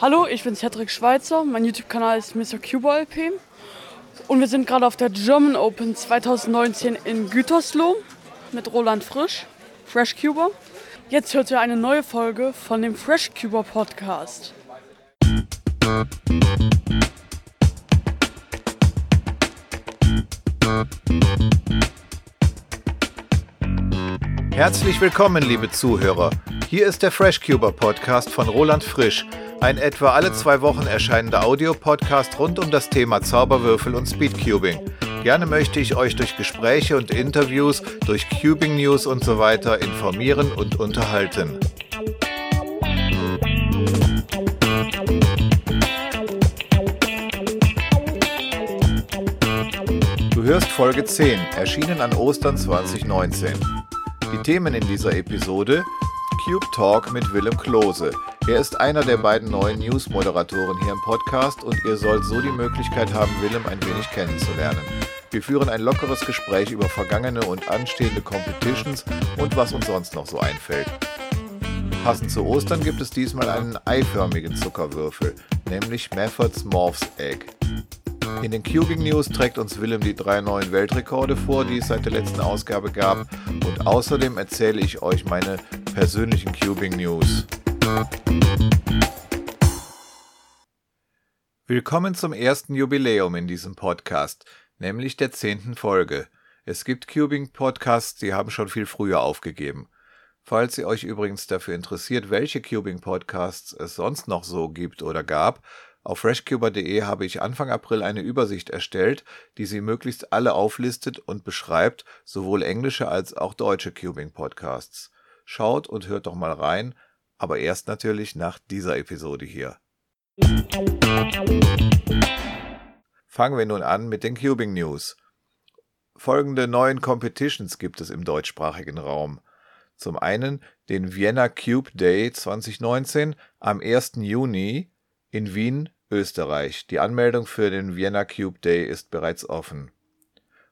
Hallo, ich bin Cedric Schweizer. Mein YouTube-Kanal ist Mr. Cuba. Und wir sind gerade auf der German Open 2019 in Gütersloh mit Roland Frisch, Fresh Cuba. Jetzt hört ihr eine neue Folge von dem Fresh Cuba Podcast. Herzlich willkommen, liebe Zuhörer. Hier ist der Fresh Cuba Podcast von Roland Frisch, ein etwa alle zwei Wochen erscheinender Audiopodcast rund um das Thema Zauberwürfel und Speedcubing. Gerne möchte ich euch durch Gespräche und Interviews, durch Cubing News und so weiter informieren und unterhalten. Du hörst Folge 10, erschienen an Ostern 2019. Die Themen in dieser Episode Cube Talk mit Willem Klose. Er ist einer der beiden neuen News-Moderatoren hier im Podcast und ihr sollt so die Möglichkeit haben, Willem ein wenig kennenzulernen. Wir führen ein lockeres Gespräch über vergangene und anstehende Competitions und was uns sonst noch so einfällt. Passend zu Ostern gibt es diesmal einen eiförmigen Zuckerwürfel, nämlich Methods Morphs Egg. In den Cubing News trägt uns Willem die drei neuen Weltrekorde vor, die es seit der letzten Ausgabe gab. Und außerdem erzähle ich euch meine persönlichen Cubing News. Willkommen zum ersten Jubiläum in diesem Podcast, nämlich der zehnten Folge. Es gibt Cubing-Podcasts, die haben schon viel früher aufgegeben. Falls ihr euch übrigens dafür interessiert, welche Cubing-Podcasts es sonst noch so gibt oder gab, auf freshcuber.de habe ich Anfang April eine Übersicht erstellt, die sie möglichst alle auflistet und beschreibt, sowohl englische als auch deutsche Cubing-Podcasts. Schaut und hört doch mal rein, aber erst natürlich nach dieser Episode hier. Fangen wir nun an mit den Cubing News. Folgende neuen Competitions gibt es im deutschsprachigen Raum. Zum einen den Vienna Cube Day 2019 am 1. Juni in Wien Österreich. Die Anmeldung für den Vienna Cube Day ist bereits offen.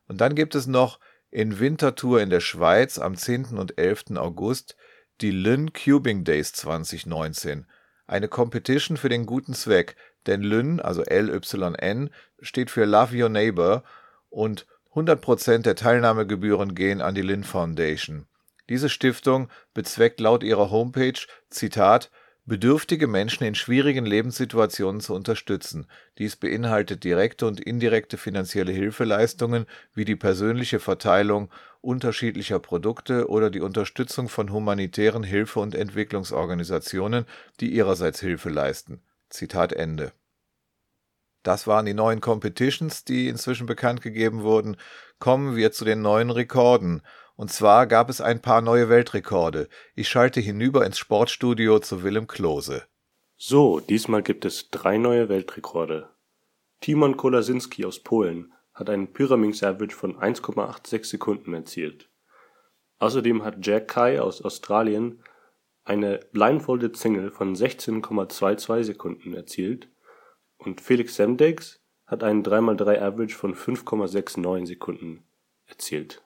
Und dann gibt es noch in Winterthur in der Schweiz am 10. und 11. August die Lynn Cubing Days 2019. Eine Competition für den guten Zweck, denn Lynn, also L-Y-N, steht für Love Your Neighbor und 100% der Teilnahmegebühren gehen an die Lynn Foundation. Diese Stiftung bezweckt laut ihrer Homepage, Zitat, bedürftige Menschen in schwierigen Lebenssituationen zu unterstützen. Dies beinhaltet direkte und indirekte finanzielle Hilfeleistungen wie die persönliche Verteilung unterschiedlicher Produkte oder die Unterstützung von humanitären Hilfe- und Entwicklungsorganisationen, die ihrerseits Hilfe leisten. Zitat Ende. Das waren die neuen Competitions, die inzwischen bekannt gegeben wurden. Kommen wir zu den neuen Rekorden. Und zwar gab es ein paar neue Weltrekorde. Ich schalte hinüber ins Sportstudio zu Willem Klose. So, diesmal gibt es drei neue Weltrekorde. Timon Kolasinski aus Polen hat einen Pyraminx Average von 1,86 Sekunden erzielt. Außerdem hat Jack Kai aus Australien eine Blindfolded Single von 16,22 Sekunden erzielt und Felix Semdex hat einen 3x3 Average von 5,69 Sekunden erzielt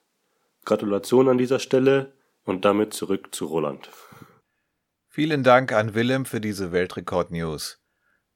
Gratulation an dieser Stelle und damit zurück zu Roland. Vielen Dank an Willem für diese Weltrekord-News.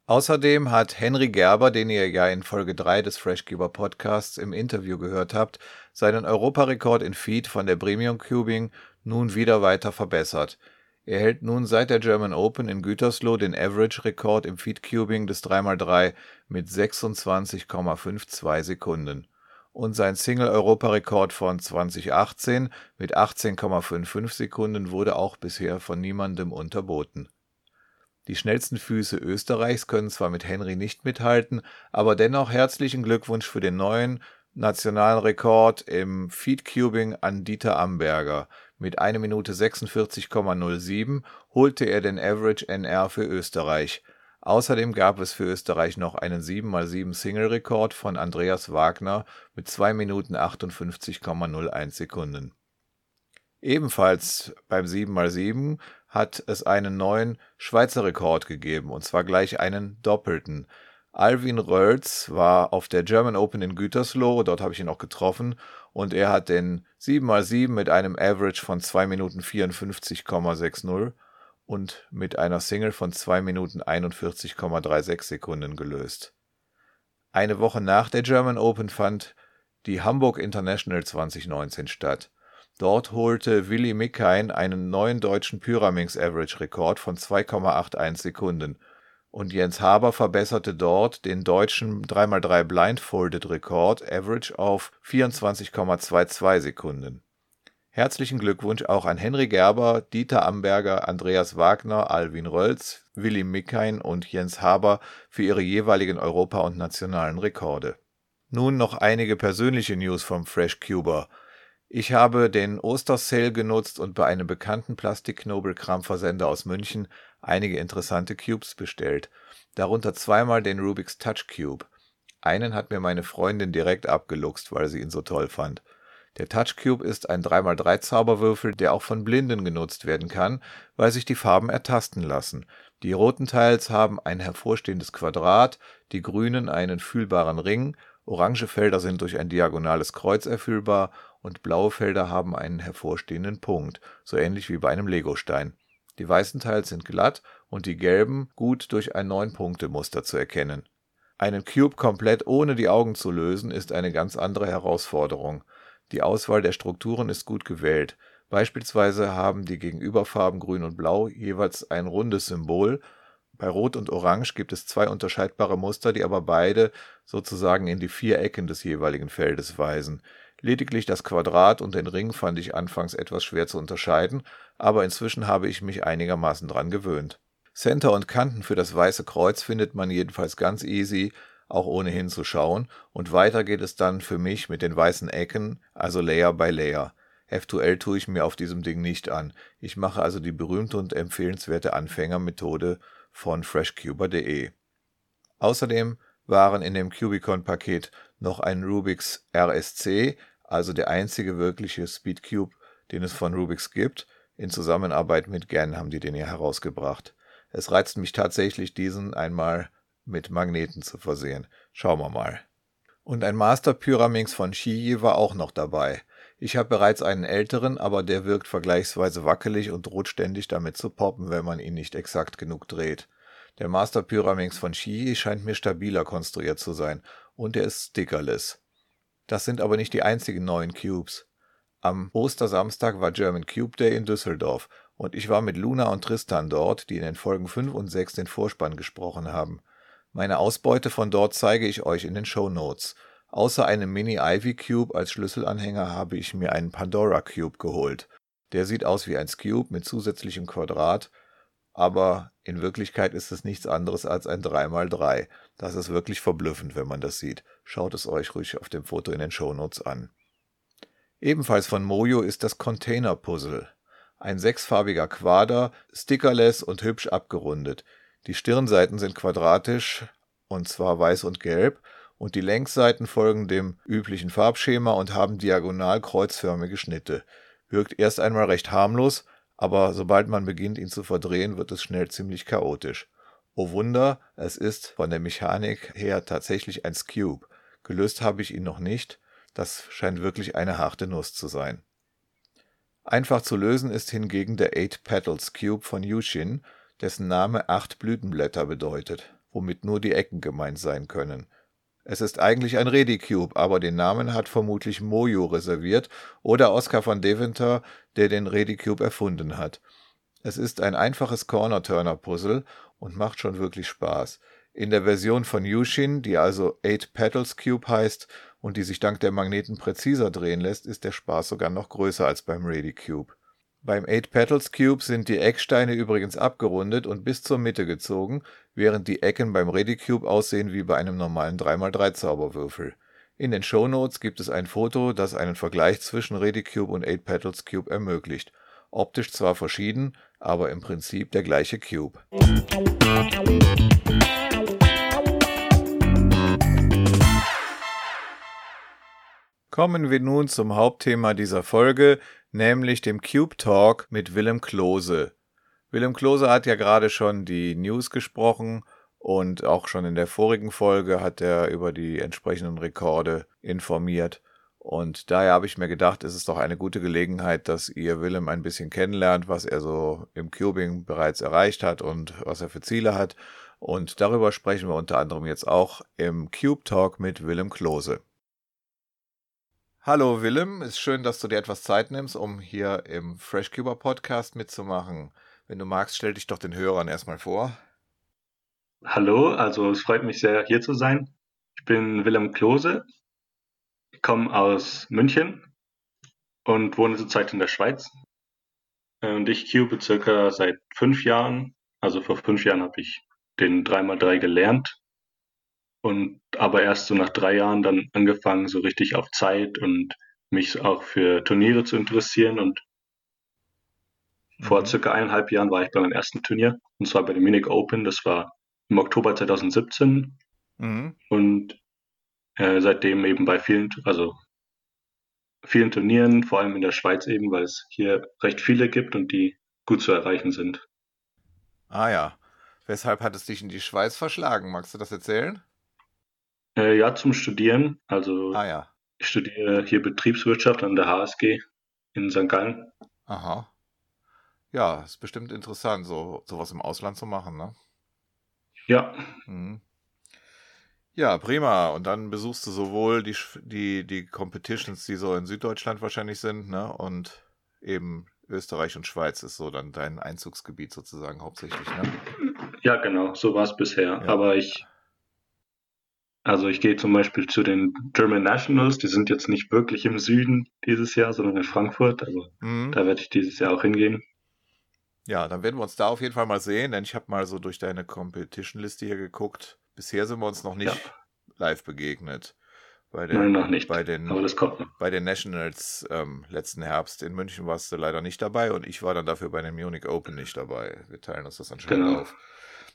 Außerdem hat Henry Gerber, den ihr ja in Folge 3 des Freshkeeper Podcasts im Interview gehört habt, seinen Europarekord in Feed von der Premium Cubing nun wieder weiter verbessert. Er hält nun seit der German Open in Gütersloh den Average-Rekord im Feed Cubing des 3x3 mit 26,52 Sekunden und sein Single-Europarekord von 2018 mit 18,55 Sekunden wurde auch bisher von niemandem unterboten. Die schnellsten Füße Österreichs können zwar mit Henry nicht mithalten, aber dennoch herzlichen Glückwunsch für den neuen nationalen Rekord im Feedcubing an Dieter Amberger. Mit 1 Minute 46,07 holte er den Average NR für Österreich. Außerdem gab es für Österreich noch einen 7x7 Single-Rekord von Andreas Wagner mit 2 Minuten 58,01 Sekunden. Ebenfalls beim 7x7 hat es einen neuen Schweizer Rekord gegeben, und zwar gleich einen doppelten. Alvin Rölz war auf der German Open in Gütersloh, dort habe ich ihn auch getroffen, und er hat den 7x7 mit einem Average von 2 Minuten 54,60 und mit einer Single von 2 Minuten 41,36 Sekunden gelöst. Eine Woche nach der German Open fand die Hamburg International 2019 statt. Dort holte Willi Mickein einen neuen deutschen Pyraminx Average Rekord von 2,81 Sekunden und Jens Haber verbesserte dort den deutschen 3x3 Blindfolded Rekord Average auf 24,22 Sekunden. Herzlichen Glückwunsch auch an Henry Gerber, Dieter Amberger, Andreas Wagner, Alwin Rölz, Willi Mickein und Jens Haber für ihre jeweiligen Europa- und nationalen Rekorde. Nun noch einige persönliche News vom Fresh Cuber. Ich habe den Ostersale genutzt und bei einem bekannten Plastik-Knobelkram-Versender aus München einige interessante Cubes bestellt, darunter zweimal den Rubik's Touch Cube. Einen hat mir meine Freundin direkt abgeluchst, weil sie ihn so toll fand. Der Touch Cube ist ein 3x3 Zauberwürfel, der auch von Blinden genutzt werden kann, weil sich die Farben ertasten lassen. Die roten Teils haben ein hervorstehendes Quadrat, die grünen einen fühlbaren Ring, orange Felder sind durch ein diagonales Kreuz erfüllbar und blaue Felder haben einen hervorstehenden Punkt, so ähnlich wie bei einem Legostein. Die weißen Teils sind glatt und die gelben gut durch ein 9-Punkte-Muster zu erkennen. Einen Cube komplett ohne die Augen zu lösen, ist eine ganz andere Herausforderung. Die Auswahl der Strukturen ist gut gewählt. Beispielsweise haben die Gegenüberfarben Grün und Blau jeweils ein rundes Symbol. Bei Rot und Orange gibt es zwei unterscheidbare Muster, die aber beide sozusagen in die vier Ecken des jeweiligen Feldes weisen. Lediglich das Quadrat und den Ring fand ich anfangs etwas schwer zu unterscheiden, aber inzwischen habe ich mich einigermaßen dran gewöhnt. Center und Kanten für das weiße Kreuz findet man jedenfalls ganz easy auch ohne hinzuschauen, und weiter geht es dann für mich mit den weißen Ecken, also Layer by Layer. F2L tue ich mir auf diesem Ding nicht an. Ich mache also die berühmte und empfehlenswerte Anfängermethode von freshcuber.de. Außerdem waren in dem Cubicon-Paket noch ein Rubix RSC, also der einzige wirkliche Speedcube, den es von Rubix gibt. In Zusammenarbeit mit GAN haben die den ja herausgebracht. Es reizt mich tatsächlich, diesen einmal mit Magneten zu versehen. Schauen wir mal. Und ein Master Pyraminx von Shiyi war auch noch dabei. Ich habe bereits einen älteren, aber der wirkt vergleichsweise wackelig und droht ständig damit zu poppen, wenn man ihn nicht exakt genug dreht. Der Master Pyraminx von Shiyi scheint mir stabiler konstruiert zu sein und er ist stickerless. Das sind aber nicht die einzigen neuen Cubes. Am Ostersamstag war German Cube Day in Düsseldorf und ich war mit Luna und Tristan dort, die in den Folgen 5 und 6 den Vorspann gesprochen haben. Meine Ausbeute von dort zeige ich euch in den Show Notes. Außer einem Mini Ivy Cube als Schlüsselanhänger habe ich mir einen Pandora Cube geholt. Der sieht aus wie ein Cube mit zusätzlichem Quadrat, aber in Wirklichkeit ist es nichts anderes als ein 3x3. Das ist wirklich verblüffend, wenn man das sieht. Schaut es euch ruhig auf dem Foto in den Show Notes an. Ebenfalls von Mojo ist das Container Puzzle. Ein sechsfarbiger Quader, stickerless und hübsch abgerundet. Die Stirnseiten sind quadratisch, und zwar weiß und gelb, und die Längsseiten folgen dem üblichen Farbschema und haben diagonal kreuzförmige Schnitte. Wirkt erst einmal recht harmlos, aber sobald man beginnt, ihn zu verdrehen, wird es schnell ziemlich chaotisch. Oh Wunder, es ist von der Mechanik her tatsächlich ein Cube. Gelöst habe ich ihn noch nicht, das scheint wirklich eine harte Nuss zu sein. Einfach zu lösen ist hingegen der Eight Petals Cube von Yushin, dessen Name acht Blütenblätter bedeutet, womit nur die Ecken gemeint sein können. Es ist eigentlich ein Redicube, aber den Namen hat vermutlich Mojo reserviert oder Oscar von Deventer, der den Redicube erfunden hat. Es ist ein einfaches Corner-Turner-Puzzle und macht schon wirklich Spaß. In der Version von Yushin, die also Eight Petals Cube heißt und die sich dank der Magneten präziser drehen lässt, ist der Spaß sogar noch größer als beim Redicube. Beim Eight Petals Cube sind die Ecksteine übrigens abgerundet und bis zur Mitte gezogen, während die Ecken beim Redicube aussehen wie bei einem normalen 3x3 Zauberwürfel. In den Shownotes gibt es ein Foto, das einen Vergleich zwischen Redicube und Eight Petals Cube ermöglicht. Optisch zwar verschieden, aber im Prinzip der gleiche Cube. Kommen wir nun zum Hauptthema dieser Folge, nämlich dem Cube Talk mit Willem Klose. Willem Klose hat ja gerade schon die News gesprochen und auch schon in der vorigen Folge hat er über die entsprechenden Rekorde informiert. Und daher habe ich mir gedacht, es ist doch eine gute Gelegenheit, dass ihr Willem ein bisschen kennenlernt, was er so im Cubing bereits erreicht hat und was er für Ziele hat. Und darüber sprechen wir unter anderem jetzt auch im Cube Talk mit Willem Klose. Hallo Willem, ist schön, dass du dir etwas Zeit nimmst, um hier im FreshCuber Podcast mitzumachen. Wenn du magst, stell dich doch den Hörern erstmal vor. Hallo, also es freut mich sehr, hier zu sein. Ich bin Willem Klose, komme aus München und wohne zurzeit in der Schweiz. Und ich cube circa seit fünf Jahren. Also vor fünf Jahren habe ich den 3x3 gelernt und aber erst so nach drei Jahren dann angefangen, so richtig auf Zeit und mich auch für Turniere zu interessieren. Und mhm. vor circa eineinhalb Jahren war ich bei meinem ersten Turnier, und zwar bei dem Munich Open. Das war im Oktober 2017. Mhm. Und äh, seitdem eben bei vielen, also vielen Turnieren, vor allem in der Schweiz eben, weil es hier recht viele gibt und die gut zu erreichen sind. Ah ja. Weshalb hat es dich in die Schweiz verschlagen? Magst du das erzählen? Äh, ja, zum Studieren. Also ah, ja. ich studiere hier Betriebswirtschaft an der HSG in St. Gallen. Aha. Ja, ist bestimmt interessant, so sowas im Ausland zu machen, ne? Ja. Mhm. Ja, prima. Und dann besuchst du sowohl die, die, die Competitions, die so in Süddeutschland wahrscheinlich sind, ne? Und eben Österreich und Schweiz ist so dann dein Einzugsgebiet sozusagen hauptsächlich, ne? Ja, genau, so war es bisher. Ja. Aber ich also ich gehe zum Beispiel zu den German Nationals, die sind jetzt nicht wirklich im Süden dieses Jahr, sondern in Frankfurt. Also mhm. da werde ich dieses Jahr auch hingehen. Ja, dann werden wir uns da auf jeden Fall mal sehen, denn ich habe mal so durch deine Competition-Liste hier geguckt. Bisher sind wir uns noch nicht ja. live begegnet. Bei den, Nein, noch nicht. Bei den, Aber das kommt. Bei den Nationals ähm, letzten Herbst in München warst du leider nicht dabei und ich war dann dafür bei den Munich Open nicht dabei. Wir teilen uns das anscheinend genau. auf.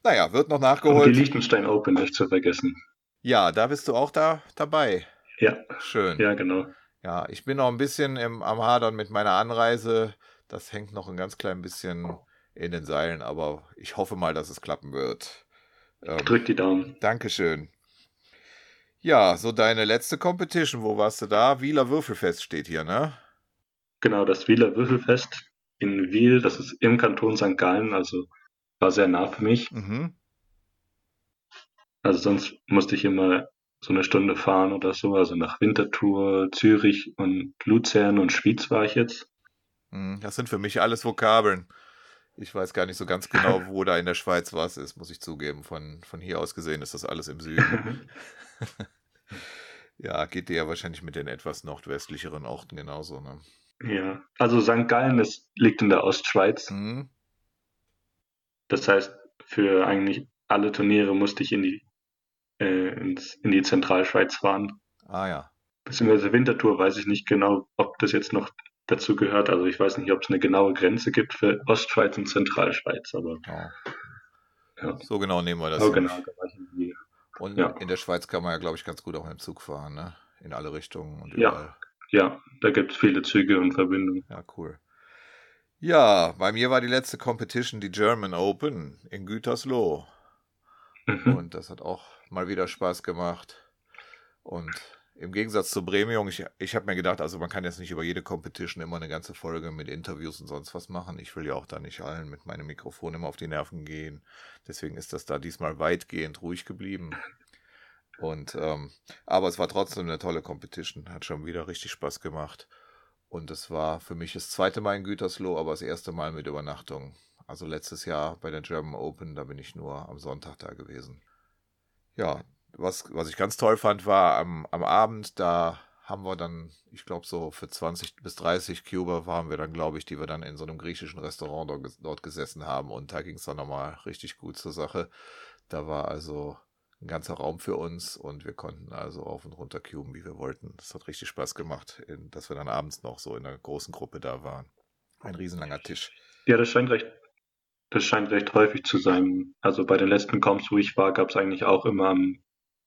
Naja, wird noch nachgeholt. Und die Liechtenstein Open nicht zu vergessen. Ja, da bist du auch da dabei. Ja. Schön. Ja, genau. Ja, ich bin noch ein bisschen im, am Hadern mit meiner Anreise. Das hängt noch ein ganz klein bisschen in den Seilen, aber ich hoffe mal, dass es klappen wird. Ähm, Drück die Daumen. Dankeschön. Ja, so deine letzte Competition, wo warst du da? Wieler Würfelfest steht hier, ne? Genau, das Wieler Würfelfest in Wiel, das ist im Kanton St. Gallen, also war sehr nah für mich. Mhm. Also sonst musste ich immer so eine Stunde fahren oder so, also nach Winterthur, Zürich und Luzern und Schwyz war ich jetzt. Hm, das sind für mich alles Vokabeln. Ich weiß gar nicht so ganz genau, wo da in der Schweiz was ist, muss ich zugeben. Von, von hier aus gesehen ist das alles im Süden. ja, geht dir ja wahrscheinlich mit den etwas nordwestlicheren Orten genauso, ne? Ja, also St. Gallen ist, liegt in der Ostschweiz. Mhm. Das heißt, für eigentlich alle Turniere musste ich in die äh, ins, in die Zentralschweiz fahren. Ah ja. Beziehungsweise Winterthur weiß ich nicht genau, ob das jetzt noch dazu gehört. Also ich weiß nicht, ob es eine genaue Grenze gibt für Ostschweiz und Zentralschweiz, aber. Oh. Ja. So genau nehmen wir das. So genau, und ja. in der Schweiz kann man ja, glaube ich, ganz gut auch mit dem Zug fahren, ne? In alle Richtungen und überall. Ja, ja da gibt es viele Züge und Verbindungen. Ja, cool. Ja, bei mir war die letzte Competition die German Open in Gütersloh. Mhm. Und das hat auch mal wieder Spaß gemacht. Und im Gegensatz zu Premium, ich, ich habe mir gedacht, also man kann jetzt nicht über jede Competition immer eine ganze Folge mit Interviews und sonst was machen. Ich will ja auch da nicht allen mit meinem Mikrofon immer auf die Nerven gehen. Deswegen ist das da diesmal weitgehend ruhig geblieben. Und ähm, aber es war trotzdem eine tolle Competition, hat schon wieder richtig Spaß gemacht. Und es war für mich das zweite Mal in Gütersloh, aber das erste Mal mit Übernachtung. Also letztes Jahr bei der German Open, da bin ich nur am Sonntag da gewesen. Ja, was, was ich ganz toll fand, war am, am Abend, da haben wir dann, ich glaube, so für 20 bis 30 Cuba waren wir dann, glaube ich, die wir dann in so einem griechischen Restaurant dort, dort gesessen haben. Und da ging es dann nochmal richtig gut zur Sache. Da war also ein ganzer Raum für uns und wir konnten also auf und runter cuben, wie wir wollten. Das hat richtig Spaß gemacht, in, dass wir dann abends noch so in einer großen Gruppe da waren. Ein riesenlanger Tisch. Ja, das scheint recht das scheint recht häufig zu sein. Also bei den letzten Comps, wo ich war, gab es eigentlich auch immer, am,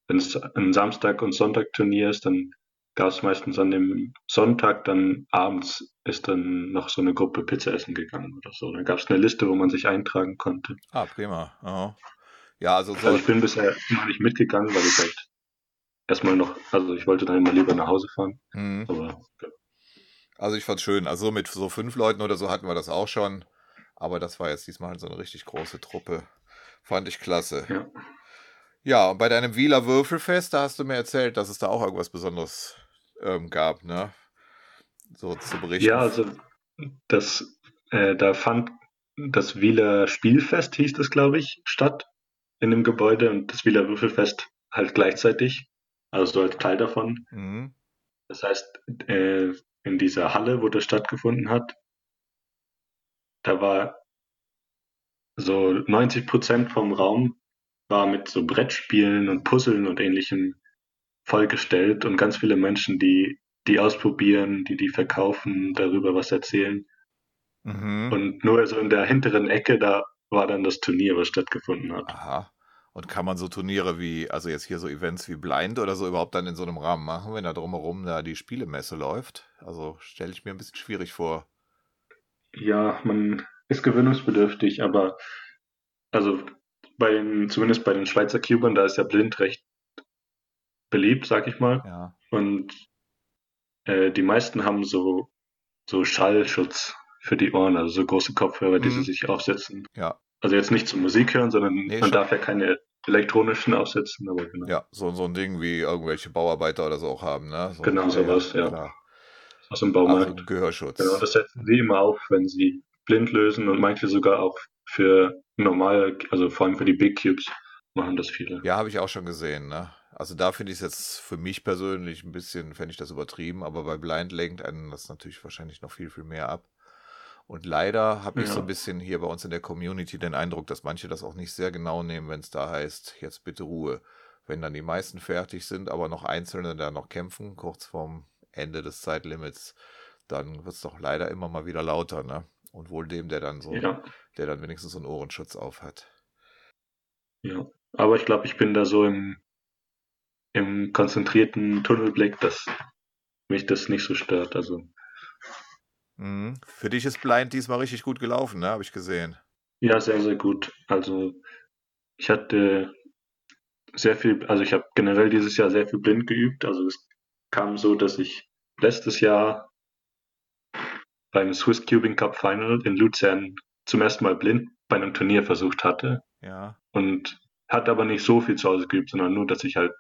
wenn es ein Samstag- und Sonntag-Turnier ist, dann gab es meistens an dem Sonntag, dann abends ist dann noch so eine Gruppe Pizza essen gegangen oder so. Dann gab es eine Liste, wo man sich eintragen konnte. Ah, prima. Aha. Ja, also, so also ich bin bisher immer nicht mitgegangen, weil ich halt erstmal noch, also ich wollte dann immer lieber nach Hause fahren. Mhm. Aber Also ich fand's schön. Also mit so fünf Leuten oder so hatten wir das auch schon. Aber das war jetzt diesmal so eine richtig große Truppe. Fand ich klasse. ja. Ja, und bei deinem Wieler Würfelfest, da hast du mir erzählt, dass es da auch irgendwas Besonderes ähm, gab, ne? So zu berichten. Ja, also das, äh, da fand das Wieler Spielfest, hieß das, glaube ich, statt in dem Gebäude und das Wieler Würfelfest halt gleichzeitig, also so als Teil davon. Mhm. Das heißt, äh, in dieser Halle, wo das stattgefunden hat, da war so 90 Prozent vom Raum war mit so Brettspielen und Puzzeln und ähnlichem vollgestellt und ganz viele Menschen, die die ausprobieren, die die verkaufen, darüber was erzählen. Mhm. Und nur so in der hinteren Ecke, da war dann das Turnier, was stattgefunden hat. Aha. Und kann man so Turniere wie, also jetzt hier so Events wie Blind oder so überhaupt dann in so einem Rahmen machen, wenn da drumherum da die Spielemesse läuft? Also stelle ich mir ein bisschen schwierig vor. Ja, man ist gewöhnungsbedürftig, aber also bei den, zumindest bei den Schweizer Cubern, da ist ja blind recht beliebt, sag ich mal. Ja. Und äh, die meisten haben so, so Schallschutz für die Ohren, also so große Kopfhörer, die Mhm. sie sich aufsetzen. Ja. Also jetzt nicht zur Musik hören, sondern Nee, man schon. darf ja keine elektronischen aufsetzen, aber genau. Ja, so, so ein Ding wie irgendwelche Bauarbeiter oder so auch haben, ne? So, Genau, sowas, ja. Klar. Aus dem Baumarkt. Gehörschutz. Genau, das setzen sie immer auf, wenn sie blind lösen und manche sogar auch für normale, also vor allem für die Big Cubes machen das viele. Ja, habe ich auch schon gesehen, ne? Also da finde ich es jetzt für mich persönlich ein bisschen, fände ich das übertrieben, aber bei Blind lenkt einen das natürlich wahrscheinlich noch viel, viel mehr ab. Und leider habe ich Ja. so ein bisschen hier bei uns in der Community den Eindruck, dass manche das auch nicht sehr genau nehmen, wenn es da heißt, jetzt bitte Ruhe. Wenn dann die meisten fertig sind, aber noch Einzelne da noch kämpfen, kurz vorm Ende des Zeitlimits, dann wird es doch leider immer mal wieder lauter, ne? Und wohl dem, der dann so, Ja, der dann wenigstens so einen Ohrenschutz auf hat. ja. Aber ich glaube, ich bin da so im, im konzentrierten Tunnelblick, dass mich das nicht so stört. Also Mhm. Für dich ist Blind diesmal richtig gut gelaufen, ne? Habe ich gesehen. ja, sehr, sehr gut. Also ich hatte sehr viel, also ich habe generell dieses Jahr sehr viel blind geübt. Also es kam so, dass ich letztes Jahr beim Swiss Cubing Cup Final in Luzern zum ersten Mal blind bei einem Turnier versucht hatte Ja. und hat aber nicht so viel zu Hause geübt, sondern nur, dass ich halt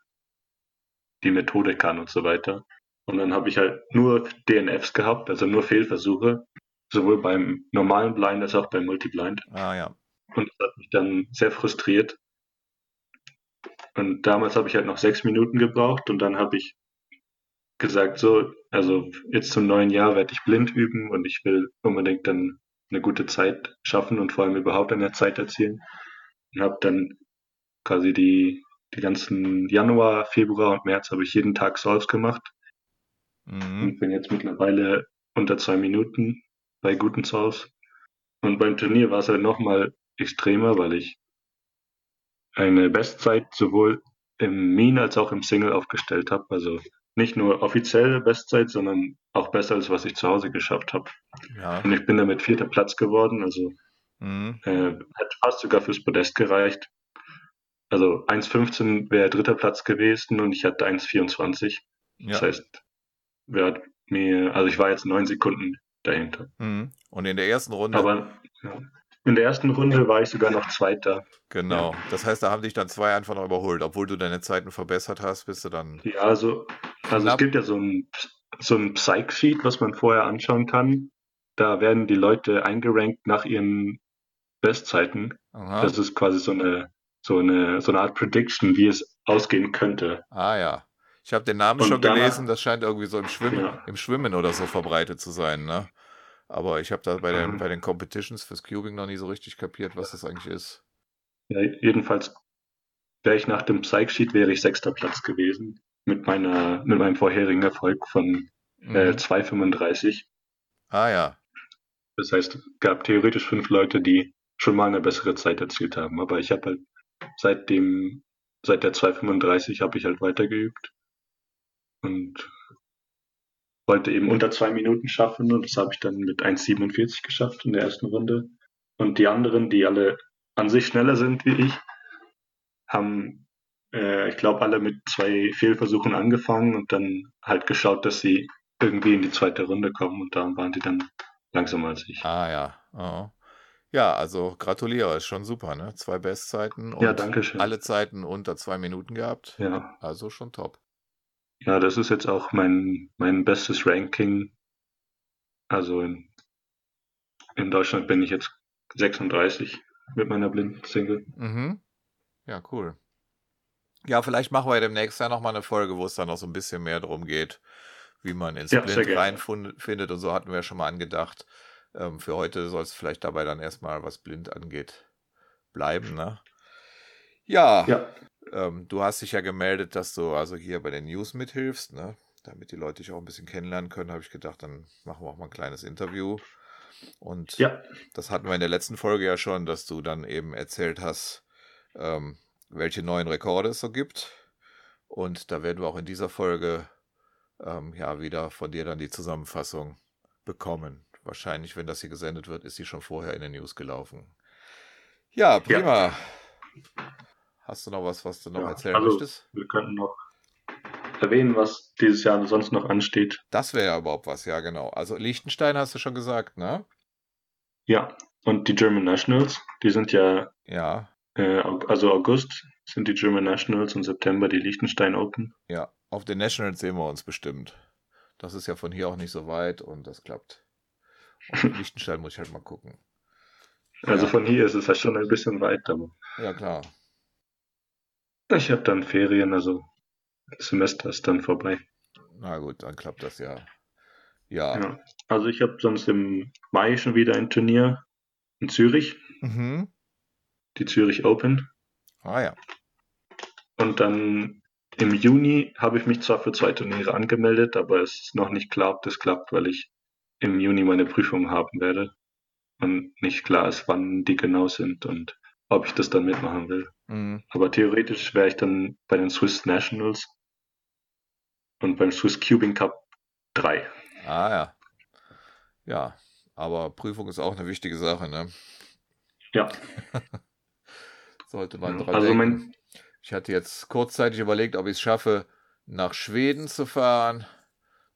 die Methode kann und so weiter. Und dann habe ich halt nur DNFs gehabt, also nur Fehlversuche, sowohl beim normalen Blind als auch beim Multiblind. Ah ja. Und das hat mich dann sehr frustriert. Und damals habe ich halt noch sechs Minuten gebraucht und dann habe ich gesagt, so, also jetzt zum neuen Jahr werde ich blind üben und ich will unbedingt dann eine gute Zeit schaffen und vor allem überhaupt eine Zeit erzielen. Und habe dann quasi die, die ganzen Januar, Februar und März habe ich jeden Tag Solves gemacht Mhm. und bin jetzt mittlerweile unter zwei Minuten bei guten Solves. Und beim Turnier war es halt nochmal extremer, weil ich eine Bestzeit sowohl im Mean als auch im Single aufgestellt habe. Also nicht nur offizielle Bestzeit, sondern auch besser als was ich zu Hause geschafft habe. Ja. Und ich bin damit vierter Platz geworden, also Mhm. äh, hat fast sogar fürs Podest gereicht. Also 1,15 wäre dritter Platz gewesen und ich hatte 1,24. Das Ja. heißt, wer hat mir, also ich war jetzt neun Sekunden dahinter. Mhm. Und in der ersten Runde, Aber ja, in der ersten Runde war ich sogar noch Zweiter. genau. Das heißt, da haben dich dann zwei einfach noch überholt. Obwohl du deine Zeiten verbessert hast, bist du dann. Ja, also, also es gibt ja so ein, so ein Psych-Sheet, was man vorher anschauen kann. Da werden die Leute eingerankt nach ihren Bestzeiten. Aha. Das ist quasi so eine, so eine, so eine Art Prediction, wie es ausgehen könnte. Ah ja. Ich habe den Namen Und schon danach- gelesen, das scheint irgendwie so im Schwimmen, Ja. im Schwimmen oder so verbreitet zu sein, ne? Aber ich habe da bei den, Mhm. bei den Competitions fürs Cubing noch nie so richtig kapiert, was das eigentlich ist. Ja, jedenfalls wäre ich nach dem Psych-Sheet wäre ich sechster Platz gewesen. Mit meiner, mit meinem vorherigen Erfolg von Mhm. äh, 2,35. Ah ja. Das heißt, es gab theoretisch fünf Leute, die schon mal eine bessere Zeit erzielt haben. Aber ich habe halt seit dem, seit der 2,35 habe ich halt weitergeübt und wollte eben unter zwei Minuten schaffen und das habe ich dann mit 1,47 geschafft in der ersten Runde. Und die anderen, die alle an sich schneller sind wie ich, haben äh, ich glaube, alle mit zwei Fehlversuchen angefangen und dann halt geschaut, dass sie irgendwie in die zweite Runde kommen und da waren die dann langsamer als ich. Ah ja. Oh. Ja, also gratuliere, ist schon super, ne? Zwei Bestzeiten und Ja, alle Zeiten unter zwei Minuten gehabt. Ja. Also schon top. Ja, das ist jetzt auch mein, mein bestes Ranking. Also in, in Deutschland bin ich jetzt 36 mit meiner blinden Single. Mhm. Ja, cool. Ja, vielleicht machen wir ja demnächst ja nochmal eine Folge, wo es dann noch so ein bisschen mehr darum geht, wie man ins Ja, gerne. reinfindet und so hatten wir ja schon mal angedacht. Ähm, für heute soll es vielleicht dabei dann erstmal, was blind angeht, bleiben, ne? Ja, Ja, ähm, du hast dich ja gemeldet, dass du also hier bei den News mithilfst, ne? Damit die Leute dich auch ein bisschen kennenlernen können, habe ich gedacht, dann machen wir auch mal ein kleines Interview. Und ja, das hatten wir in der letzten Folge ja schon, dass du dann eben erzählt hast, ähm, welche neuen Rekorde es so gibt. Und da werden wir auch in dieser Folge ähm, ja wieder von dir dann die Zusammenfassung bekommen. Wahrscheinlich, wenn das hier gesendet wird, ist sie schon vorher in den News gelaufen. Ja, prima. Hast du noch was, was du noch Ja, erzählen also- möchtest? wir könnten noch erwähnen, was dieses Jahr sonst noch ansteht. Das wäre ja überhaupt was, ja, genau. Also Liechtenstein hast du schon gesagt, ne? Ja, und die German Nationals, die sind ja, Ja, also August sind die German Nationals und September die Liechtenstein Open. ja. Auf den Nationals sehen wir uns bestimmt. Das ist ja von hier auch nicht so weit und das klappt. Und Liechtenstein muss ich halt mal gucken. Also Ja. von hier ist es ja schon ein bisschen weit, aber Ja, klar. ich habe dann Ferien, also das Semester ist dann vorbei. Na gut, dann klappt das ja. Ja. Ja. Also ich habe sonst im Mai schon wieder ein Turnier in Zürich, Mhm. Die Zürich Open. Ah ja. Und dann im Juni habe ich mich zwar für zwei Turniere angemeldet, aber es ist noch nicht klar, ob das klappt, weil ich im Juni meine Prüfung haben werde und nicht klar ist, wann die genau sind und ob ich das dann mitmachen will. Mhm. Aber theoretisch wäre ich dann bei den Swiss Nationals und beim Swiss Cubing Cup 3. Ah ja. Ja, aber Prüfung ist auch eine wichtige Sache, ne? Ja, Sollte man Ja, dran also denken. Ich hatte jetzt kurzzeitig überlegt, ob ich es schaffe, nach Schweden zu fahren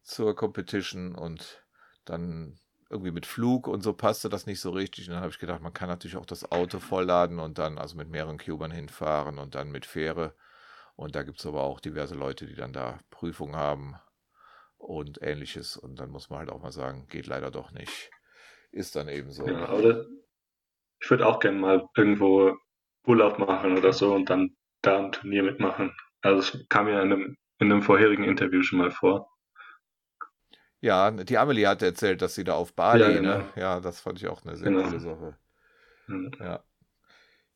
zur Competition und dann irgendwie mit Flug und so passte das nicht so richtig. Und dann habe ich gedacht, man kann natürlich auch das Auto vollladen und dann also mit mehreren Cubern hinfahren und dann mit Fähre. Und da gibt es aber auch diverse Leute, die dann da Prüfungen haben und ähnliches. Und dann muss man halt auch mal sagen, geht leider doch nicht. Ist dann eben so. ja ich würde auch gerne mal irgendwo Urlaub machen oder so und dann da ein Turnier mitmachen. Also es kam ja in einem, in einem vorherigen Interview schon mal vor. Ja, die Amelie hatte erzählt, dass sie da auf Bali, Ja, genau. ne? Ja, das fand ich auch eine sehr Genau. coole Sache. Ja. Ja.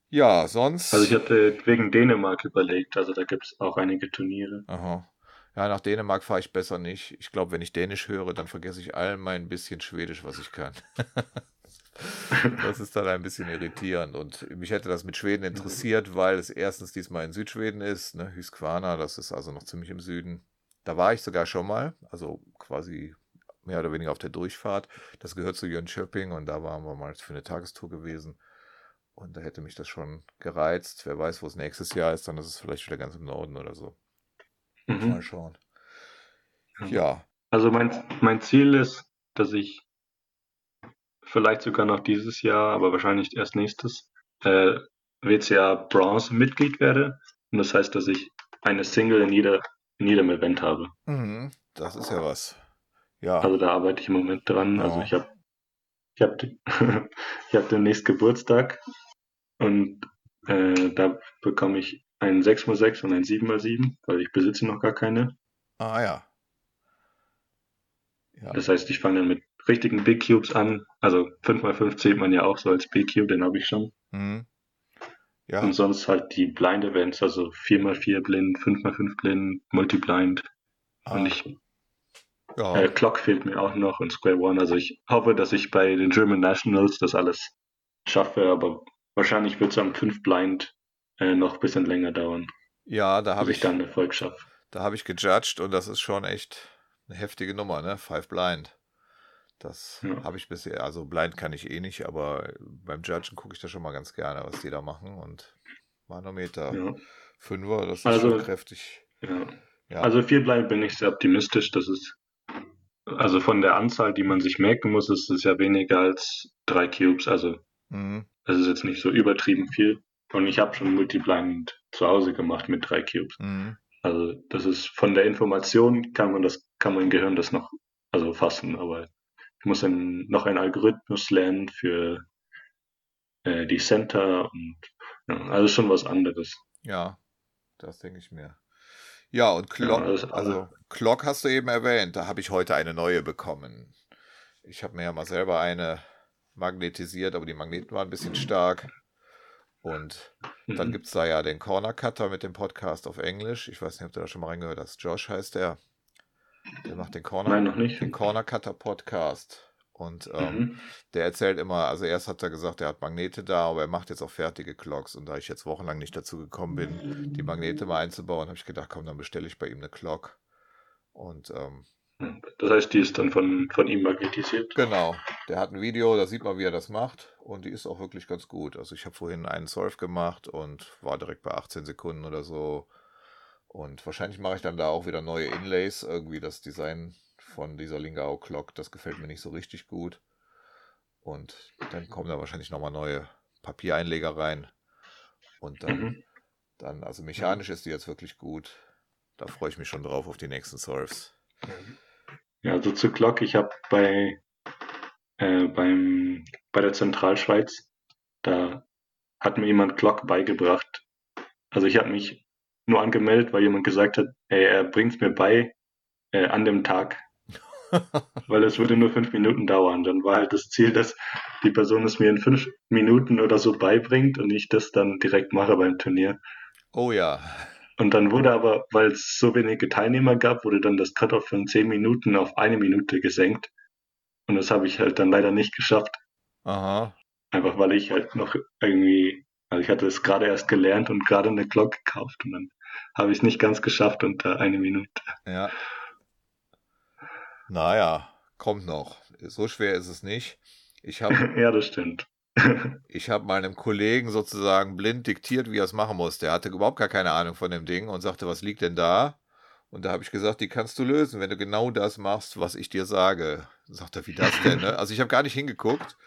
Ja, sonst. Also ich hatte wegen Dänemark überlegt, also da gibt es auch einige Turniere. Aha. Ja, nach Dänemark fahre ich besser nicht. Ich glaube, wenn ich Dänisch höre, dann vergesse ich all mein bisschen Schwedisch, was ich kann. das ist dann ein bisschen irritierend. Und mich hätte das mit Schweden interessiert, weil es erstens diesmal in Südschweden ist, ne? Husqvarna, das ist also noch ziemlich im Süden. Da war ich sogar schon mal, also quasi mehr oder weniger auf der Durchfahrt. Das gehört zu Jönköping und da waren wir mal für eine Tagestour gewesen. Und da hätte mich das schon gereizt. Wer weiß, wo es nächstes Jahr ist, dann ist es vielleicht wieder ganz im Norden oder so. Mhm. Mal schauen. Ja, Also mein, mein Ziel ist, dass ich vielleicht sogar noch dieses Jahr, aber wahrscheinlich erst nächstes, äh, WCA Bronze Mitglied werde. Und das heißt, dass ich eine Single in, jeder, in jedem Event habe. mhm, das ist ja was. Ja, Also da arbeite ich im Moment dran. Ja. Also ich habe ich hab, die- ich hab demnächst Geburtstag und äh, da bekomme ich einen 6x6 und einen 7x7, weil ich besitze noch gar keine. ah ja. Ja, Das heißt, ich fange dann mit richtigen Big Cubes an. Also 5x5 zählt man ja auch so als Big Cube, den habe ich schon. mhm. ja, Und sonst halt die Blind Events, also 4x4 blind, 5x5 blind, Multi-Blind. ah, Und ich, ja, äh, Clock fehlt mir auch noch und Square One. Also ich hoffe, dass ich bei den German Nationals das alles schaffe, aber wahrscheinlich wird es am 5 Blind äh, noch ein bisschen länger dauern, ja, da habe ich ich, dann Erfolg schaffe. da habe ich gejudged und das ist schon echt eine heftige Nummer, ne? Five Blind. Das Ja. habe ich bisher, also Blind kann ich eh nicht, aber beim Judgen gucke ich da schon mal ganz gerne, was die da machen und Manometer. Ja. Fünfer, das ist Also- schon kräftig. Ja. Ja. Also vierbleiben bin ich sehr optimistisch, dass es also von der Anzahl, die man sich merken muss, ist es ja weniger als drei Cubes. Also Mhm. es ist jetzt nicht so übertrieben viel. Und ich habe schon Multiblind zu Hause gemacht mit drei Cubes. Mhm. Also das ist von der Information kann man das, kann mein Gehirn das noch also fassen, aber ich muss dann noch einen Algorithmus lernen für äh, die Center und ja, also schon was anderes. Ja, das denke ich mir. Ja, und Clock, Ja, das- also Clock hast du eben erwähnt, da habe ich heute eine neue bekommen. Ich habe mir ja mal selber eine magnetisiert, aber die Magneten waren ein bisschen stark. Und dann Mhm. gibt es da ja den Corner Cutter mit dem Podcast auf Englisch. Ich weiß nicht, ob du da schon mal reingehört hast. Josh heißt der. Der macht den Corner, Nein, noch nicht. den Corner Cutter Podcast. Und ähm, Mhm. der erzählt immer, also erst hat er gesagt, er hat Magnete da, aber er macht jetzt auch fertige Clocks. Und da ich jetzt wochenlang nicht dazu gekommen bin, die Magnete mal einzubauen, habe ich gedacht, komm, dann bestelle ich bei ihm eine Clock. Und ähm, Das heißt, die ist dann von, von ihm magnetisiert. genau, der hat ein Video, da sieht man, wie er das macht. Und die ist auch wirklich ganz gut. Also ich habe vorhin einen Surf gemacht und war direkt bei 18 Sekunden oder so. Und wahrscheinlich mache ich dann da auch wieder neue Inlays. Irgendwie das Design von dieser Lingao Clock, das gefällt mir nicht so richtig gut. Und dann kommen da wahrscheinlich nochmal neue Papiereinleger rein. Und dann, Mhm. dann, also mechanisch ist die jetzt wirklich gut. Da freue ich mich schon drauf auf die nächsten Surfs. Ja, also zu Glock, ich habe bei, äh, beim, bei der Zentralschweiz, da hat mir jemand Glock beigebracht. Also ich habe mich nur angemeldet, weil jemand gesagt hat, ey, er bringt's mir bei äh, an dem Tag. weil es würde nur fünf Minuten dauern. Dann war halt das Ziel, dass die Person es mir in fünf Minuten oder so beibringt und ich das dann direkt mache beim Turnier. Oh ja. Und dann wurde aber, weil es so wenige Teilnehmer gab, wurde dann das Cut-Off von 10 Minuten auf eine Minute gesenkt. Und das habe ich halt dann leider nicht geschafft. Aha. Einfach weil ich halt noch irgendwie, also ich hatte es gerade erst gelernt und gerade eine Glock gekauft und dann habe ich es nicht ganz geschafft unter eine Minute. Ja. Naja, kommt noch. So schwer ist es nicht. Ich habe ja, das stimmt. ich hab meinem Kollegen sozusagen blind diktiert, wie er es machen muss. Der hatte überhaupt gar keine Ahnung von dem Ding und sagte, was liegt denn da? Und da habe ich gesagt, die kannst du lösen, wenn du genau das machst, was ich dir sage. Sagt er, wie das denn? Ne? Also ich habe gar nicht hingeguckt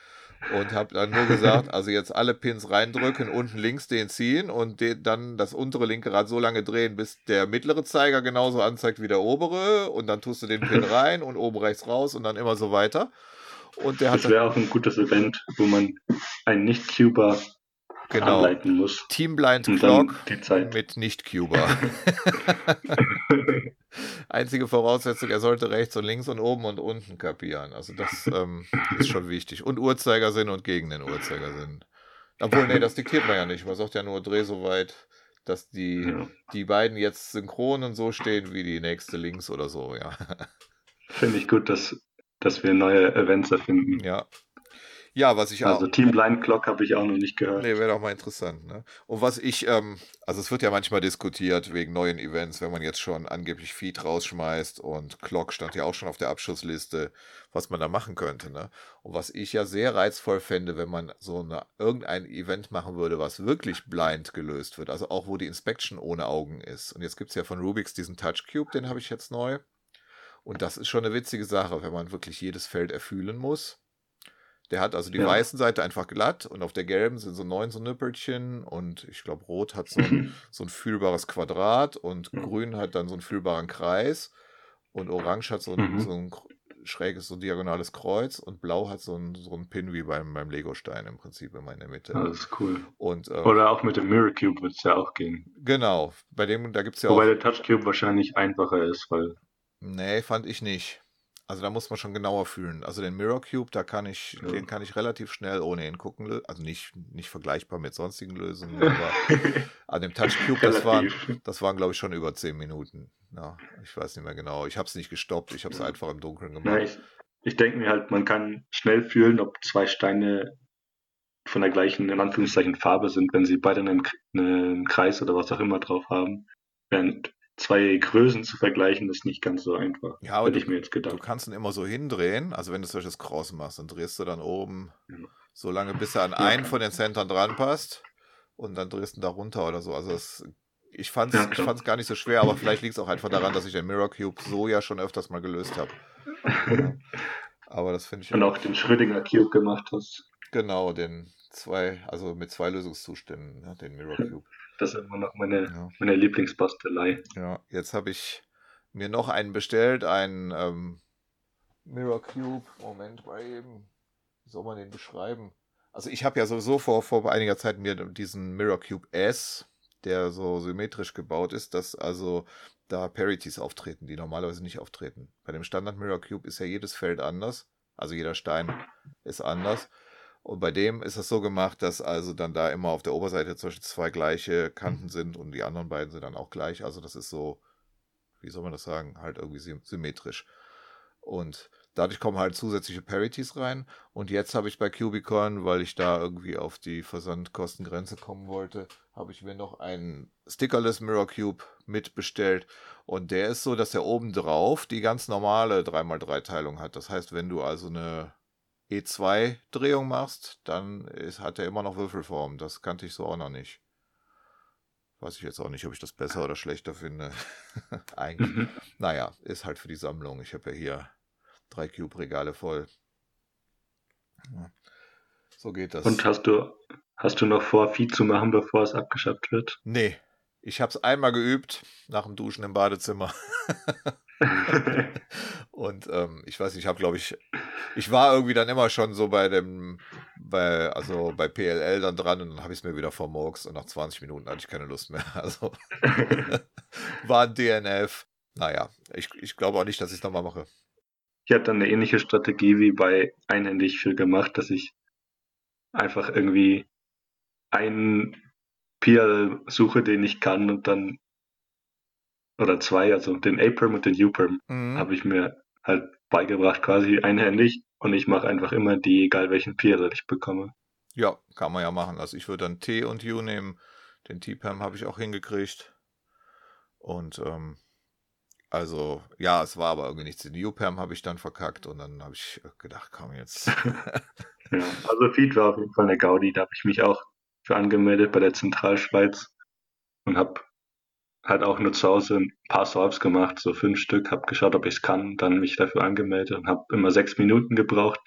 und habe dann nur gesagt, also jetzt alle Pins reindrücken, unten links den ziehen und den, dann das untere linke Rad so lange drehen, bis der mittlere Zeiger genauso anzeigt wie der obere und dann tust du den Pin rein und oben rechts raus und dann immer so weiter. Und der hat Das wäre auch ein gutes Event, wo man einen Nicht-Cuber genau anleiten muss. Team Blind Clock mit Nicht-Cuber. Einzige Voraussetzung, er sollte rechts und links und oben und unten kapieren. Also das ähm, ist schon wichtig. Und Uhrzeigersinn und gegen den Uhrzeigersinn. Obwohl, nee, das diktiert man ja nicht. Man sagt ja nur, dreh so weit, dass die, Ja. die beiden jetzt synchron und so stehen wie die nächste links oder so, ja. Finde ich gut, dass, dass wir neue Events erfinden. Ja. Ja, was ich auch. Also Team Blind Clock habe ich auch noch nicht gehört. Nee, wäre doch mal interessant. Ne? Und was ich, ähm, also es wird ja manchmal diskutiert wegen neuen Events, wenn man jetzt schon angeblich Feed rausschmeißt und Clock stand ja auch schon auf der Abschussliste, was man da machen könnte. Ne? Und was ich ja sehr reizvoll fände, wenn man so eine, irgendein Event machen würde, was wirklich blind gelöst wird, also auch wo die Inspection ohne Augen ist. Und jetzt gibt es ja von Rubix diesen Touch Cube, den habe ich jetzt neu. Und das ist schon eine witzige Sache, wenn man wirklich jedes Feld erfühlen muss. Der hat also die Ja. weißen Seite einfach glatt und auf der gelben sind so neun so Nüppelchen und ich glaube rot hat so ein, so ein fühlbares Quadrat und Mhm. grün hat dann so einen fühlbaren Kreis und orange hat so ein, Mhm. so ein schräges, so diagonales Kreuz und blau hat so ein, so ein Pin wie beim, beim Lego-Stein im Prinzip immer in der Mitte. Das ist cool. Und äh, Oder auch mit dem Mirror Cube wird es ja auch gehen. genau, bei dem, da gibt es ja Wobei auch. der Touch Cube wahrscheinlich einfacher ist, weil Nee, fand ich nicht. Also da muss man schon genauer fühlen. Also den Mirror Cube, da kann ich, Ja. den kann ich relativ schnell ohne hingucken. lö- Also nicht, nicht vergleichbar mit sonstigen Lösungen, aber an dem Touch Cube, das waren, das waren glaube ich schon über 10 Minuten. Ja, ich weiß nicht mehr genau. Ich habe es nicht gestoppt, ich habe es Ja. einfach im Dunkeln Na, gemacht. ich ich denke mir halt, man kann schnell fühlen, ob zwei Steine von der gleichen, in Anführungszeichen, Farbe sind, wenn sie beide einen, einen Kreis oder was auch immer drauf haben. Während zwei Größen zu vergleichen, ist nicht ganz so einfach. Ja, aber Hätte du, ich mir jetzt du gedacht. kannst ihn immer so hindrehen. Also wenn du solches Cross machst, dann drehst du dann oben Ja. so lange, bis er an Ja. einen von den Centern dran passt. und dann drehst du da runter oder so. Also das, ich fand es ja, ich fand's gar nicht so schwer, aber vielleicht liegt es auch einfach daran, dass ich den Mirror Cube so ja schon öfters mal gelöst habe. aber das finde ich. Und auch den Schrödinger Cube gemacht hast. Genau, den zwei, also mit zwei Lösungszuständen, ja, den Mirror Cube. Das ist immer noch meine, ja. meine Lieblingsbastelei. Ja, jetzt habe ich mir noch einen bestellt, einen ähm, Mirror Cube. Moment mal eben. Wie soll man den beschreiben? Also ich habe ja sowieso vor, vor einiger Zeit mir diesen Mirror Cube S, der so symmetrisch gebaut ist, dass also da Parities auftreten, die normalerweise nicht auftreten. Bei dem Standard Mirror Cube ist ja jedes Feld anders. Also jeder Stein ist anders. Und bei dem ist es so gemacht, dass also dann da immer auf der Oberseite zum Beispiel zwei gleiche Kanten sind und die anderen beiden sind dann auch gleich. Also das ist so, wie soll man das sagen, halt irgendwie symmetrisch. Und dadurch kommen halt zusätzliche Parities rein. Und jetzt habe ich bei Cubicon, weil ich da irgendwie auf die Versandkostengrenze kommen wollte, habe ich mir noch einen Stickerless Mirror Cube mitbestellt. Und der ist so, dass er oben drauf die ganz normale 3x3-Teilung hat. Das heißt, wenn du also eine E2-Drehung machst, dann ist, hat er immer noch Würfelform. Das kannte ich so auch noch nicht. Weiß ich jetzt auch nicht, ob ich das besser oder schlechter finde. Eigentlich. Mhm. Naja, ist halt für die Sammlung. Ich habe ja hier drei Cube-Regale voll. Ja. So geht das. Und hast du, hast du noch vor, Vieh zu machen, bevor es abgeschafft wird? Nee. Ich habe es einmal geübt, nach dem Duschen im Badezimmer. und ähm, ich weiß nicht, ich habe, glaube ich, ich war irgendwie dann immer schon so bei dem, bei, also bei PLL dann dran und dann habe ich es mir wieder vermurks und nach 20 Minuten hatte ich keine Lust mehr. Also war ein DNF. Naja, ich, ich glaube auch nicht, dass ich es nochmal mache. Ich habe dann eine ähnliche Strategie wie bei Einhändig für gemacht, dass ich einfach irgendwie einen PL suche, den ich kann und dann oder zwei, also den A-Perm und den U-Perm, mhm. habe ich mir halt beigebracht, quasi einhändig. Und ich mache einfach immer die, egal welchen Peer ich bekomme. Ja, kann man ja machen. Also ich würde dann T und U nehmen. Den T-Perm habe ich auch hingekriegt. Und ähm, also, ja, es war aber irgendwie nichts. Den U-Perm habe ich dann verkackt und dann habe ich gedacht, komm jetzt. ja, also Feed war auf jeden Fall eine Gaudi. Da habe ich mich auch für angemeldet bei der Zentralschweiz und habe halt auch nur zu Hause ein paar Solves gemacht, so fünf Stück, habe geschaut, ob ich es kann, dann mich dafür angemeldet und habe immer sechs Minuten gebraucht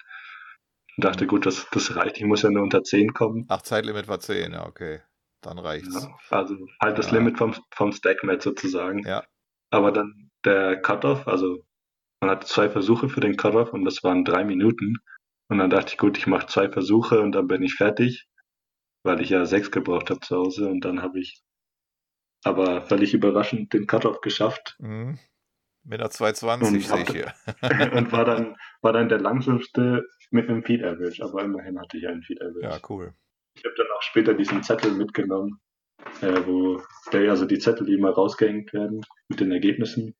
und dachte, gut, das, das reicht, ich muss ja nur unter zehn kommen. Ach, Zeitlimit war zehn, ja, okay. Dann reicht's. Ja, also halt ja. das Limit vom, vom Stackmat sozusagen. Ja. Aber dann der Cutoff, also man hatte zwei Versuche für den Cutoff und das waren drei Minuten. Und dann dachte ich, gut, ich mache zwei Versuche und dann bin ich fertig, weil ich ja sechs gebraucht habe zu Hause. Und dann habe ich aber völlig überraschend den Cut-Off geschafft. Mhm. Mit einer 220 sehe ich hier. und war dann, war dann der langsamste mit einem Feed Average, aber immerhin hatte ich einen Feed Average. Ja, cool. Ich habe dann auch später diesen Zettel mitgenommen, äh, wo der, also die Zettel, die immer rausgehängt werden mit den Ergebnissen,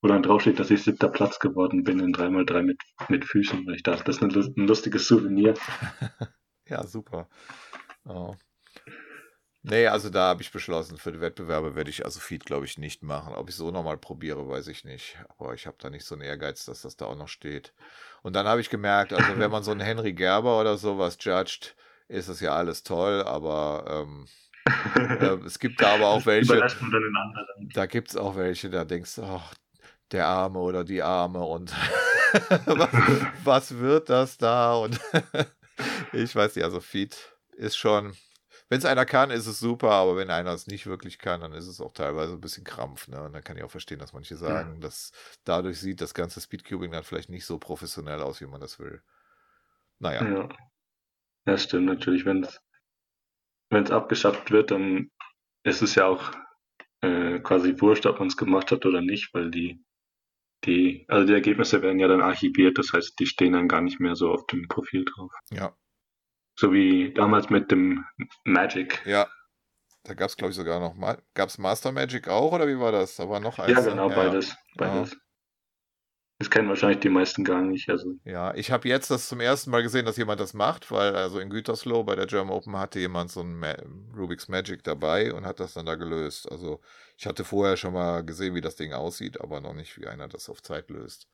wo dann draufsteht, dass ich siebter Platz geworden bin in 3x3 mit, mit Füßen. Ich dachte, das ist ein lustiges Souvenir. ja, super. Oh. Nee, also da habe ich beschlossen, für die Wettbewerbe werde ich also Feed, glaube ich, nicht machen. Ob ich so nochmal probiere, weiß ich nicht. Aber ich habe da nicht so einen Ehrgeiz, dass das da auch noch steht. Und dann habe ich gemerkt, also wenn man so einen Henry Gerber oder sowas judgt, ist das ja alles toll, aber ähm, äh, es gibt da aber auch welche. Da gibt es auch welche, da denkst du, ach, der Arme oder die Arme und was, was wird das da? Und ich weiß nicht, also Feed ist schon wenn es einer kann, ist es super, aber wenn einer es nicht wirklich kann, dann ist es auch teilweise ein bisschen Krampf. Ne? Und dann kann ich auch verstehen, dass manche sagen, ja. dass dadurch sieht das ganze Speedcubing dann vielleicht nicht so professionell aus, wie man das will. Naja. Ja, ja stimmt natürlich. Wenn es abgeschafft wird, dann ist es ja auch äh, quasi wurscht, ob man es gemacht hat oder nicht, weil die, die, also die Ergebnisse werden ja dann archiviert, das heißt, die stehen dann gar nicht mehr so auf dem Profil drauf. Ja, so wie damals mit dem Magic. Ja. Da gab es, glaube ich, sogar noch mal. Gab es Master Magic auch oder wie war das? Da war noch eins. Ja, genau, ja, beides. beides. Ja. Das kennen wahrscheinlich die meisten gar nicht. Also. Ja, ich habe jetzt das zum ersten Mal gesehen, dass jemand das macht, weil also in Gütersloh bei der German Open hatte jemand so ein Ma Rubik's Magic dabei und hat das dann da gelöst. Also ich hatte vorher schon mal gesehen, wie das Ding aussieht, aber noch nicht, wie einer das auf Zeit löst.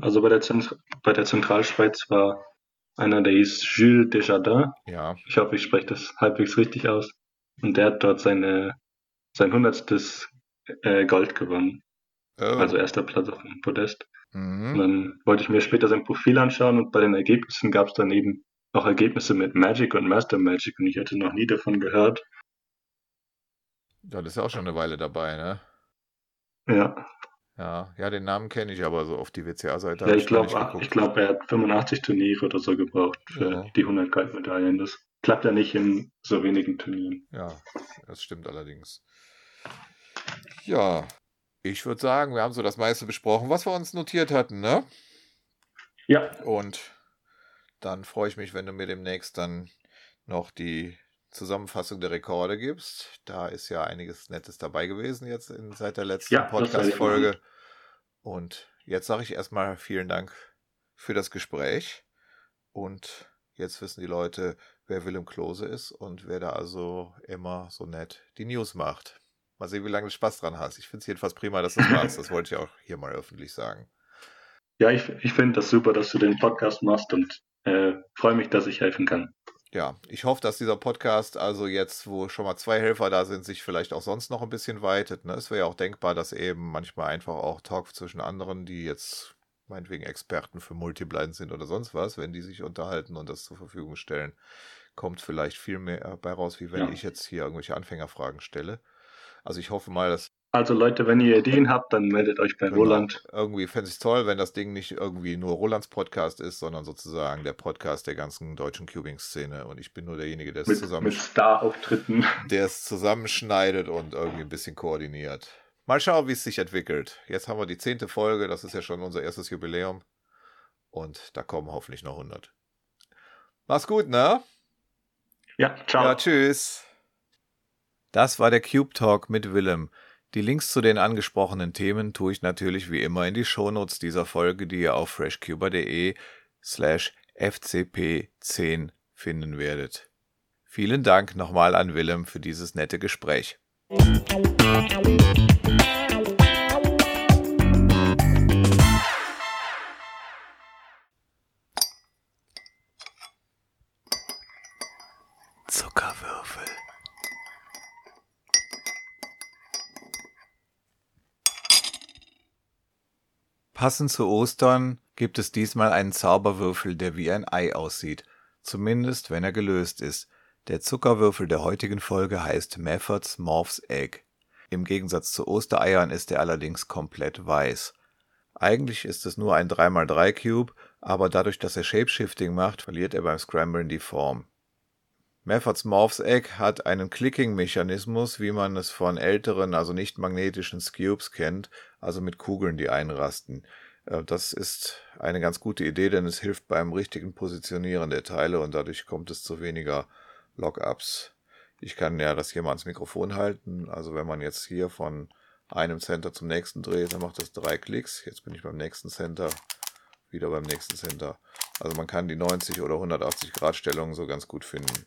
Also bei der, Zent bei der Zentralschweiz war Einer, der hieß Jules Desjardins. Ja. Ich hoffe, ich spreche das halbwegs richtig aus. Und der hat dort seine, sein hundertstes äh, Gold gewonnen. Oh. Also erster Platz auf dem Podest. Und mhm. dann wollte ich mir später sein Profil anschauen und bei den Ergebnissen gab es dann eben auch Ergebnisse mit Magic und Master Magic und ich hatte noch nie davon gehört. Ja, das ist ja auch schon eine Weile dabei, ne? Ja, Ja, ja, den Namen kenne ich, aber so auf die WCA-Seite ja ich glaube, glaub, er hat 85 Turniere oder so gebraucht für Ja. die 100 Goldmedaillen. Das klappt ja nicht in so wenigen Turnieren. Ja, das stimmt allerdings. Ja, ich würde sagen, wir haben so das meiste besprochen, was wir uns notiert hatten, ne? Ja, Und dann freue ich mich, wenn du mir demnächst dann noch die Zusammenfassung der Rekorde gibst. Da ist ja einiges Nettes dabei gewesen jetzt in, seit der letzten Ja, Podcast-Folge. Und jetzt sage ich erstmal vielen Dank für das Gespräch. Und jetzt wissen die Leute, wer Willem Klose ist und wer da also immer so nett die News macht. Mal sehen, wie lange du Spaß dran hast. Ich finde es jedenfalls prima, dass du es machst. Das wollte ich auch hier mal öffentlich sagen. ja ich, ich finde das super, dass du den Podcast machst und äh, freue mich, dass ich helfen kann. Ja, ich hoffe, dass dieser Podcast also jetzt, wo schon mal zwei Helfer da sind, sich vielleicht auch sonst noch ein bisschen weitet. Ne? Es wäre ja auch denkbar, dass eben manchmal einfach auch Talk zwischen anderen, die jetzt meinetwegen Experten für Multiblind sind oder sonst was, wenn die sich unterhalten und das zur Verfügung stellen, kommt vielleicht viel mehr bei raus, wie wenn Ja. ich jetzt hier irgendwelche Anfängerfragen stelle. Also ich hoffe mal, dass Also Leute, wenn ihr Ideen habt, dann meldet euch bei Genau. Roland. Irgendwie fände ich es toll, wenn das Ding nicht irgendwie nur Rolands Podcast ist, sondern sozusagen der Podcast der ganzen deutschen Cubing-Szene. Und ich bin nur derjenige, der es Mit, zusammen mit Star-Auftritten. der es zusammenschneidet und irgendwie ein bisschen koordiniert. Mal schauen, wie es sich entwickelt. Jetzt haben wir die zehnte Folge, das ist ja schon unser erstes Jubiläum. Und da kommen hoffentlich noch 100. Mach's gut, ne? Ja, ciao. Ja, tschüss. Das war der Cube Talk mit Willem. Die Links zu den angesprochenen Themen tue ich natürlich wie immer in die Shownotes dieser Folge, die ihr auf freshcuber.de slash fcp10 finden werdet. Vielen Dank nochmal an Willem für dieses nette Gespräch. Passend zu Ostern gibt es diesmal einen Zauberwürfel, der wie ein Ei aussieht, zumindest wenn er gelöst ist. Der Zuckerwürfel der heutigen Folge heißt Meffords Morph's Egg. Im Gegensatz zu Ostereiern ist er allerdings komplett weiß. Eigentlich ist es nur ein 3x3 Cube, aber dadurch, dass er Shapeshifting macht, verliert er beim Scramblen die Form. Meffords Morph's Egg hat einen Clicking-Mechanismus, wie man es von älteren, also nicht magnetischen Cubes kennt, also mit Kugeln, die einrasten. Äh, Das ist eine ganz gute Idee, denn es hilft beim richtigen Positionieren der Teile und dadurch kommt es zu weniger Lockups. Ich kann ja das hier mal ans Mikrofon halten. Also wenn man jetzt hier von einem Center zum nächsten dreht, dann macht das drei Klicks. Jetzt bin ich beim nächsten Center, wieder beim nächsten Center. Also man kann die 90 oder 180 Grad Stellung so ganz gut finden.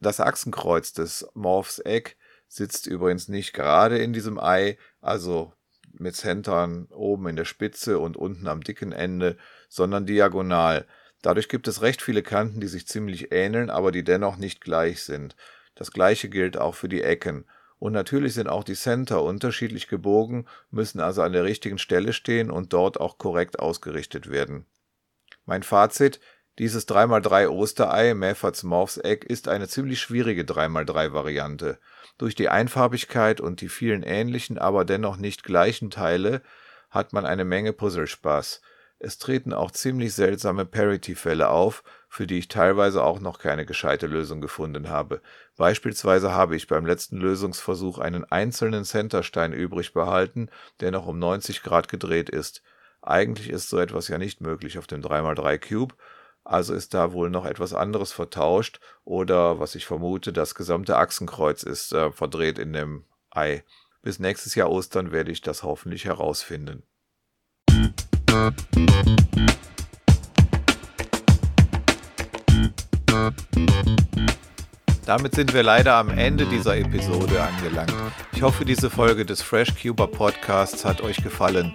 Das Achsenkreuz des Morphs Egg sitzt übrigens nicht gerade in diesem Ei, also mit Centern oben in der Spitze und unten am dicken Ende, sondern diagonal. Dadurch gibt es recht viele Kanten, die sich ziemlich ähneln, aber die dennoch nicht gleich sind. Das gleiche gilt auch für die Ecken. Und natürlich sind auch die Center unterschiedlich gebogen, müssen also an der richtigen Stelle stehen und dort auch korrekt ausgerichtet werden. Mein Fazit, dieses 3x3 Osterei, Meffords Morphs Egg, ist eine ziemlich schwierige 3x3 Variante. Durch die Einfarbigkeit und die vielen ähnlichen, aber dennoch nicht gleichen Teile hat man eine Menge Puzzlespaß. Es treten auch ziemlich seltsame Parity-Fälle auf, für die ich teilweise auch noch keine gescheite Lösung gefunden habe. Beispielsweise habe ich beim letzten Lösungsversuch einen einzelnen Centerstein übrig behalten, der noch um 90 Grad gedreht ist. Eigentlich ist so etwas ja nicht möglich auf dem 3x3 Cube, also ist da wohl noch etwas anderes vertauscht oder, was ich vermute, das gesamte Achsenkreuz ist äh, verdreht in dem Ei. Bis nächstes Jahr Ostern werde ich das hoffentlich herausfinden. Damit sind wir leider am Ende dieser Episode angelangt. Ich hoffe, diese Folge des Fresh Cuber Podcasts hat euch gefallen.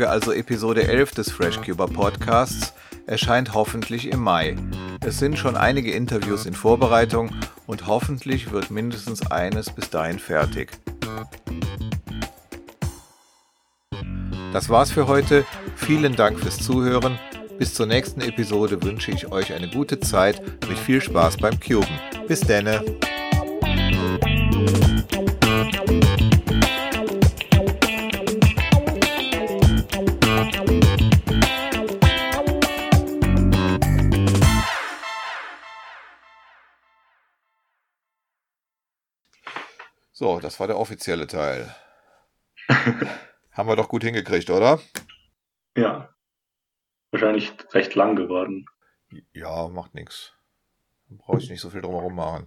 Folge, also Episode 11 des FreshCuber Podcasts, erscheint hoffentlich im Mai. Es sind schon einige Interviews in Vorbereitung und hoffentlich wird mindestens eines bis dahin fertig. Das war's für heute. Vielen Dank fürs Zuhören. Bis zur nächsten Episode wünsche ich euch eine gute Zeit mit viel Spaß beim Cuben. Bis denne. So, das war der offizielle Teil. Haben wir doch gut hingekriegt, oder? Ja. Wahrscheinlich recht lang geworden. Ja, macht nichts. Brauche ich nicht so viel drumherum machen.